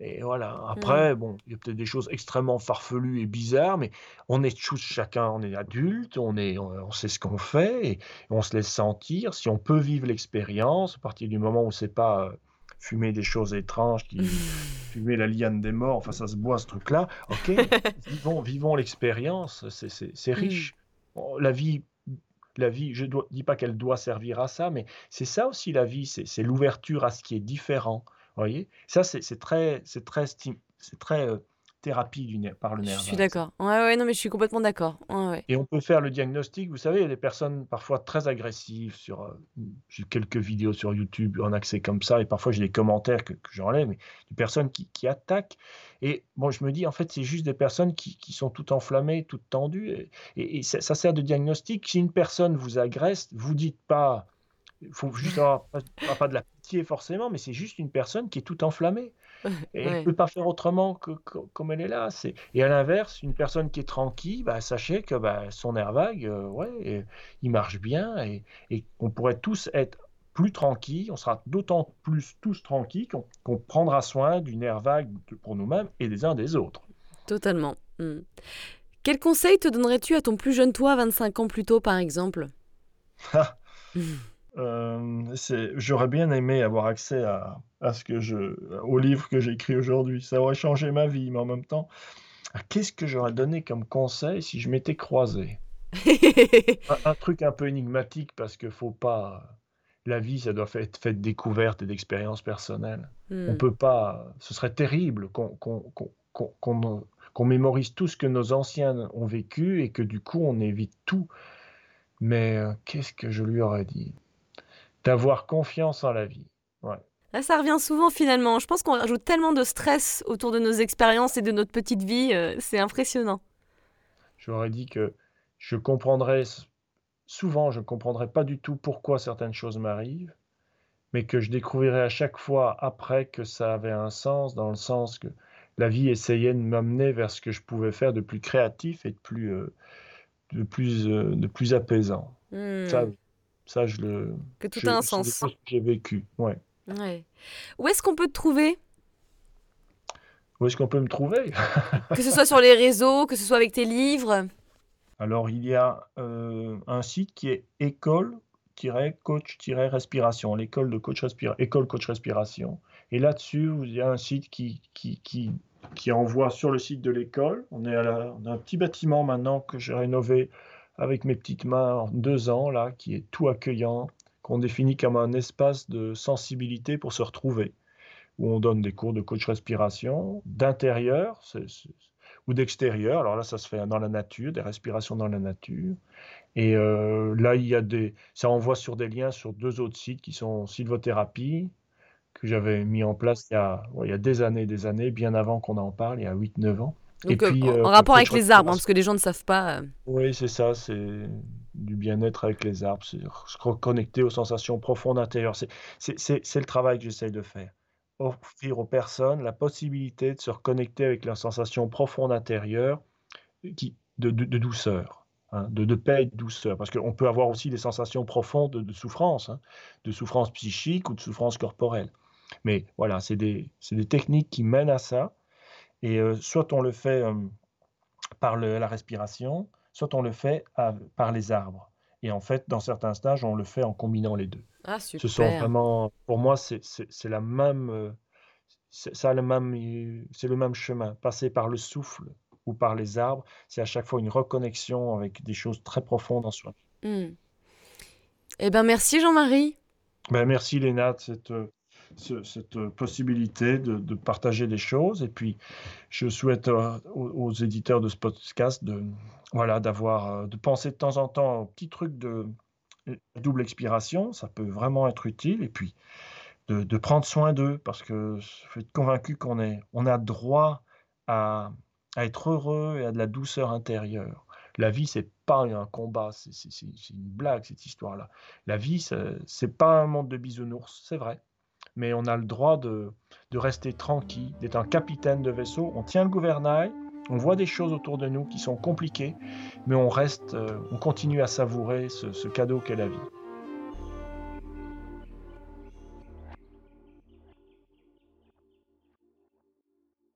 Et voilà. Mm. Après, bon, il y a peut-être des choses extrêmement farfelues et bizarres, mais on est tous chacun, on est adulte, on est, on, sait ce qu'on fait et on se laisse sentir. Si on peut vivre l'expérience, à partir du moment où c'est pas euh, fumer des choses étranges, qui <laughs> fumer la liane des morts, enfin ça se boit ce truc-là. Ok, <laughs> vivons, vivons l'expérience. C'est, c'est, c'est Mm. riche. La vie. La vie, je ne dis pas qu'elle doit servir à ça, mais c'est ça aussi la vie, c'est, l'ouverture à ce qui est différent. Voyez? Ça, c'est très, c'est très, c'est très euh, thérapie du par le Je nerf. suis d'accord. Ouais, ouais, non, mais je suis complètement d'accord. Ouais, ouais. Et on peut faire le diagnostic. Vous savez, il y a des personnes parfois très agressives. Sur, euh, j'ai quelques vidéos sur YouTube en accès comme ça, et parfois j'ai des commentaires que, que j'enlève, mais des personnes qui, qui attaquent. Et bon, je me dis, en fait, c'est juste des personnes qui, qui sont toutes enflammées, toutes tendues. Et, et- et ça, ça sert de diagnostic. Si une personne vous agresse, vous dites pas. Il faut juste avoir pas- pas de la pitié forcément, mais c'est juste une personne qui est toute enflammée. Et elle ne peut pas faire autrement que, que- comme elle est là. C'est... Et à l'inverse, une personne qui est tranquille, bah, sachez que bah, son euh, ouais, euh, il marche bien et, et on pourrait tous être plus tranquilles. On sera d'autant plus tous tranquilles qu'on, qu'on prendra soin du nerf vague pour nous-mêmes et des uns des autres. Totalement. Mm. Quel conseil te donnerais-tu à ton plus jeune toi, 25 ans plus tôt, par exemple? Euh, j'aurais bien aimé avoir accès à, à ce que je, au livre que j'écris aujourd'hui. Ça aurait changé ma vie, mais en même temps, qu'est-ce que j'aurais donné comme conseil si je m'étais croisé? <laughs> Un, un truc un peu énigmatique parce que faut pas. La vie, ça doit être fait de découvertes et d'expériences personnelles. On Mm. peut pas. Ce serait terrible qu'on qu'on qu'on mémorise tout ce que nos anciens ont vécu et que du coup on évite tout. Mais euh, qu'est-ce que je lui aurais dit? D'avoir confiance en la vie. Ouais. Là, ça revient souvent finalement. Je pense qu'on rajoute tellement de stress autour de nos expériences et de notre petite vie. euh, c'est impressionnant. J'aurais dit que je comprendrais, souvent je ne comprendrais pas du tout pourquoi certaines choses m'arrivent, mais que je découvrirais à chaque fois après que ça avait un sens, dans le sens que la vie essayait de m'amener vers ce que je pouvais faire de plus créatif et de plus, euh, de plus, euh, de plus apaisant. Mm. Ça, ça je le, Que tout je- a un c'est sens. choses que j'ai vécues. Ouais. Ouais. Où est-ce qu'on peut te trouver? Où est-ce qu'on peut me trouver? Que ce soit sur les réseaux, que ce soit avec tes livres? Alors, il y a euh, un site qui est école-coach-respiration, l'école de coach respira- école coach respiration. Et là-dessus, il y a un site qui, qui, qui, qui envoie sur le site de l'école. On est à la- on a un petit bâtiment maintenant que j'ai rénové avec mes petites mains en deux ans, là, qui est tout accueillant, qu'on définit comme un espace de sensibilité pour se retrouver, où on donne des cours de coach respiration, d'intérieur ou d'extérieur. Alors là, ça se fait dans la nature, des respirations dans la nature. Et euh, là, il y a des, ça envoie sur des liens sur deux autres sites qui sont Sylvothérapie, que j'avais mis en place il y a, il y a des années, des années, bien avant qu'on en parle, il y a 8-9 ans. Donc, en rapport avec les arbres, hein, parce que les gens ne savent pas. Oui, c'est ça, c'est du bien-être avec les arbres, c'est se reconnecter aux sensations profondes intérieures. C'est le travail que j'essaye de faire. Offrir aux personnes la possibilité de se reconnecter avec leurs sensations profondes intérieures qui, de, douceur, hein, de, paix et de douceur. Parce qu'on peut avoir aussi des sensations profondes de, souffrance, hein, de souffrance psychique ou de souffrance corporelle. Mais voilà, c'est des, des, techniques qui mènent à ça. Et euh, soit on le fait euh, par la respiration, soit on le fait par les arbres. Et en fait, dans certains stages, on le fait en combinant les deux. Ah, super. Ce sont vraiment, pour moi, c'est la même, euh, ça le même, c'est le même chemin. Passer par le souffle ou par les arbres, c'est à chaque fois une reconnexion avec des choses très profondes en soi. Hmm. Eh ben, merci Jean-Marie. Ben, merci Léna de cette, cette possibilité de, partager des choses. Et puis, je souhaite euh, aux, éditeurs de ce podcast de, voilà, d'avoir, euh, de penser de temps en temps aux petits trucs de double expiration. Ça peut vraiment être utile. Et puis, de, prendre soin d'eux parce que je suis convaincu qu'on est, on a droit à, à être heureux et à de la douceur intérieure. La vie, c'est pas un combat, c'est une blague cette histoire-là. La vie, c'est pas un monde de bisounours, c'est vrai mais on a le droit de, rester tranquille, d'être un capitaine de vaisseau. On tient le gouvernail, on voit des choses autour de nous qui sont compliquées, mais on reste, euh, on continue à savourer ce cadeau qu'est la vie.